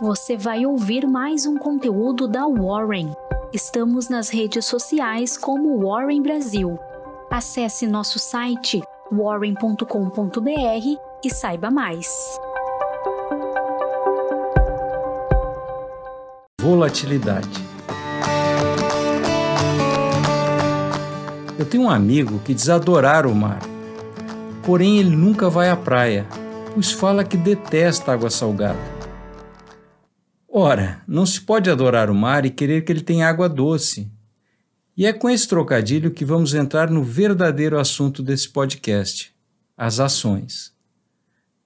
você vai ouvir mais um conteúdo da Warren. Estamos nas redes sociais como Warren Brasil. Acesse nosso site warren.com.br e saiba mais. Volatilidade. Eu tenho um amigo que diz adorar o mar, porém ele nunca vai à praia, pois fala que detesta água salgada. Ora, não se pode adorar o mar e querer que ele tenha água doce. E é com esse trocadilho que vamos entrar no verdadeiro assunto desse podcast: as ações.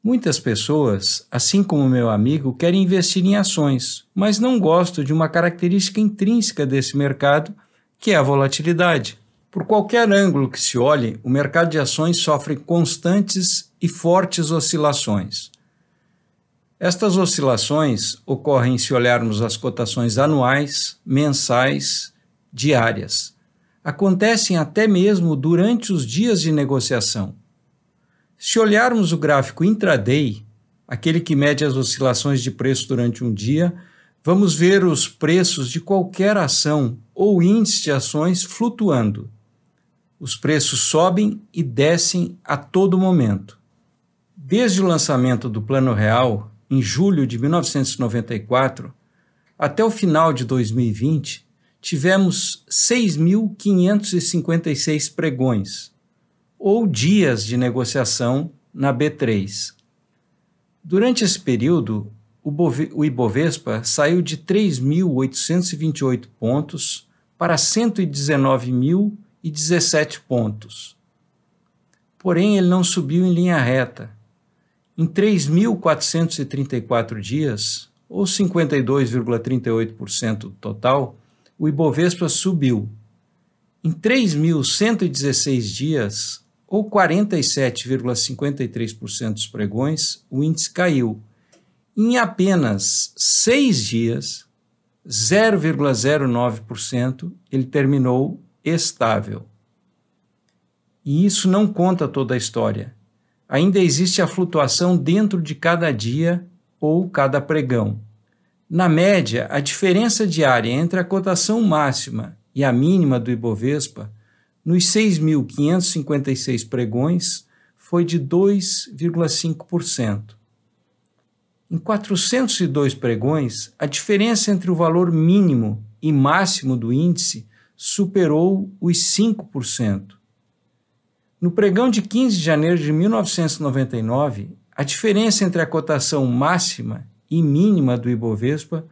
Muitas pessoas, assim como meu amigo, querem investir em ações, mas não gostam de uma característica intrínseca desse mercado, que é a volatilidade. Por qualquer ângulo que se olhe, o mercado de ações sofre constantes e fortes oscilações. Estas oscilações ocorrem se olharmos as cotações anuais, mensais, diárias. Acontecem até mesmo durante os dias de negociação. Se olharmos o gráfico intraday, aquele que mede as oscilações de preço durante um dia, vamos ver os preços de qualquer ação ou índice de ações flutuando. Os preços sobem e descem a todo momento. Desde o lançamento do Plano Real, em julho de 1994, até o final de 2020, tivemos 6.556 pregões, ou dias de negociação na B3. Durante esse período, o Ibovespa saiu de 3.828 pontos para 119.017 pontos. Porém, ele não subiu em linha reta em 3.434 dias, ou 52,38% do total, o Ibovespa subiu. Em 3.116 dias, ou 47,53% dos pregões, o índice caiu. Em apenas seis dias, 0,09%, ele terminou estável. E isso não conta toda a história ainda existe a flutuação dentro de cada dia ou cada pregão. Na média, a diferença diária entre a cotação máxima e a mínima do Ibovespa nos 6.556 pregões foi de 2,5%. Em 402 pregões, a diferença entre o valor mínimo e máximo do índice superou os 5%. No pregão de 15 de janeiro de 1999, a diferença entre a cotação máxima e mínima do Ibovespa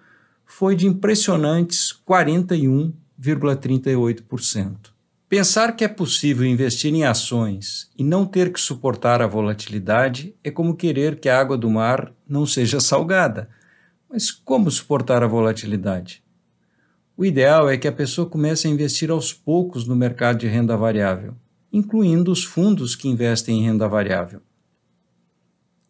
foi de impressionantes 41,38%. Pensar que é possível investir em ações e não ter que suportar a volatilidade é como querer que a água do mar não seja salgada. Mas como suportar a volatilidade? O ideal é que a pessoa comece a investir aos poucos no mercado de renda variável incluindo os fundos que investem em renda variável.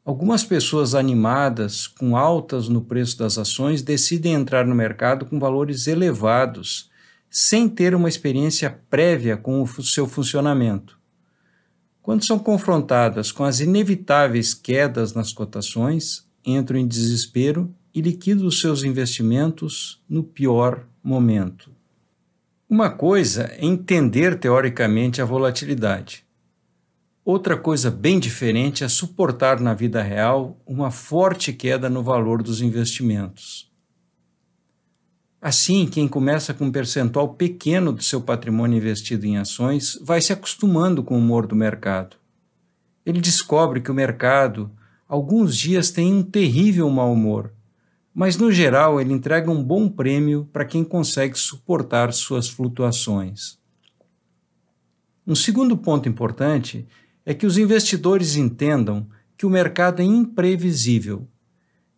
Algumas pessoas animadas, com altas no preço das ações, decidem entrar no mercado com valores elevados, sem ter uma experiência prévia com o seu funcionamento. Quando são confrontadas com as inevitáveis quedas nas cotações, entram em desespero e liquidam seus investimentos no pior momento. Uma coisa é entender teoricamente a volatilidade. Outra coisa bem diferente é suportar na vida real uma forte queda no valor dos investimentos. Assim, quem começa com um percentual pequeno do seu patrimônio investido em ações vai se acostumando com o humor do mercado. Ele descobre que o mercado, alguns dias, tem um terrível mau humor mas no geral ele entrega um bom prêmio para quem consegue suportar suas flutuações. Um segundo ponto importante é que os investidores entendam que o mercado é imprevisível.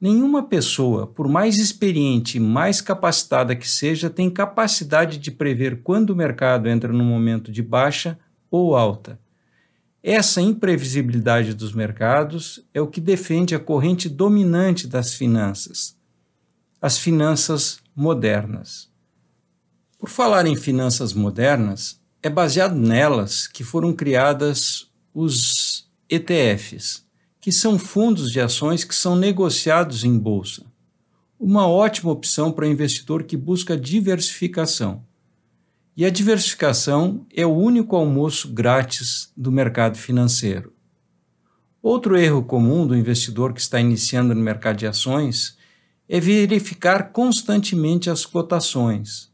Nenhuma pessoa, por mais experiente e mais capacitada que seja, tem capacidade de prever quando o mercado entra num momento de baixa ou alta. Essa imprevisibilidade dos mercados é o que defende a corrente dominante das finanças, as finanças modernas. Por falar em finanças modernas, é baseado nelas que foram criadas os ETFs, que são fundos de ações que são negociados em bolsa. uma ótima opção para o investidor que busca diversificação. E a diversificação é o único almoço grátis do mercado financeiro. Outro erro comum do investidor que está iniciando no mercado de ações é verificar constantemente as cotações.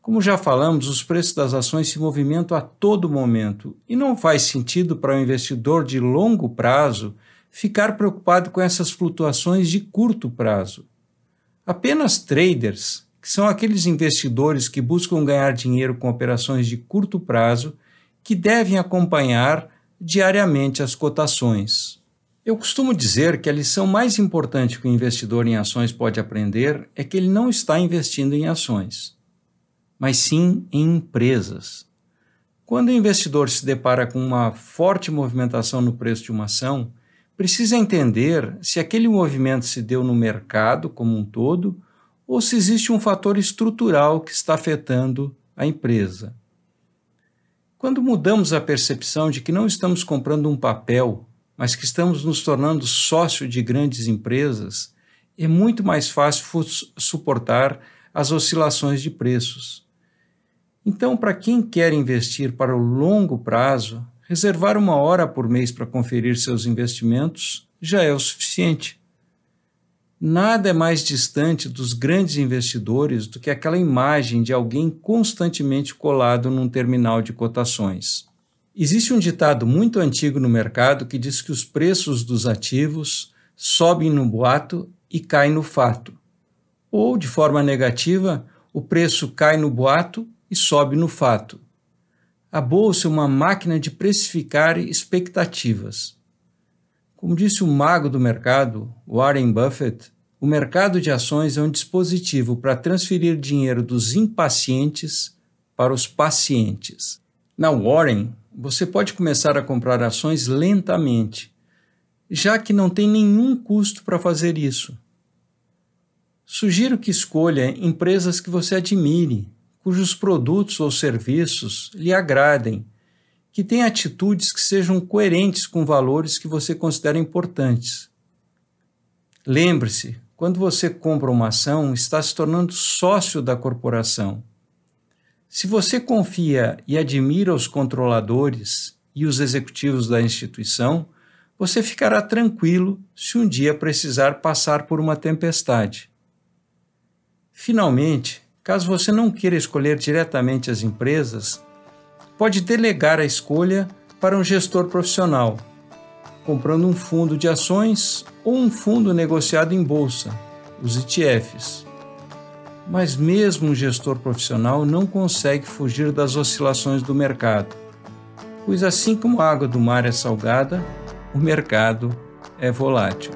Como já falamos, os preços das ações se movimentam a todo momento e não faz sentido para o um investidor de longo prazo ficar preocupado com essas flutuações de curto prazo. Apenas traders, que são aqueles investidores que buscam ganhar dinheiro com operações de curto prazo, que devem acompanhar diariamente as cotações. Eu costumo dizer que a lição mais importante que o investidor em ações pode aprender é que ele não está investindo em ações, mas sim em empresas. Quando o investidor se depara com uma forte movimentação no preço de uma ação, precisa entender se aquele movimento se deu no mercado como um todo ou se existe um fator estrutural que está afetando a empresa. Quando mudamos a percepção de que não estamos comprando um papel, mas que estamos nos tornando sócio de grandes empresas, é muito mais fácil suportar as oscilações de preços. Então, para quem quer investir para o longo prazo, reservar uma hora por mês para conferir seus investimentos já é o suficiente. Nada é mais distante dos grandes investidores do que aquela imagem de alguém constantemente colado num terminal de cotações. Existe um ditado muito antigo no mercado que diz que os preços dos ativos sobem no boato e caem no fato. Ou, de forma negativa, o preço cai no boato e sobe no fato. A bolsa é uma máquina de precificar expectativas. Como disse o mago do mercado, Warren Buffett, o mercado de ações é um dispositivo para transferir dinheiro dos impacientes para os pacientes. Na Warren, você pode começar a comprar ações lentamente, já que não tem nenhum custo para fazer isso. Sugiro que escolha empresas que você admire, cujos produtos ou serviços lhe agradem que tenha atitudes que sejam coerentes com valores que você considera importantes. Lembre-se, quando você compra uma ação, está se tornando sócio da corporação. Se você confia e admira os controladores e os executivos da instituição, você ficará tranquilo se um dia precisar passar por uma tempestade. Finalmente, caso você não queira escolher diretamente as empresas, pode delegar a escolha para um gestor profissional, comprando um fundo de ações ou um fundo negociado em bolsa, os ETFs. Mas mesmo um gestor profissional não consegue fugir das oscilações do mercado, pois assim como a água do mar é salgada, o mercado é volátil.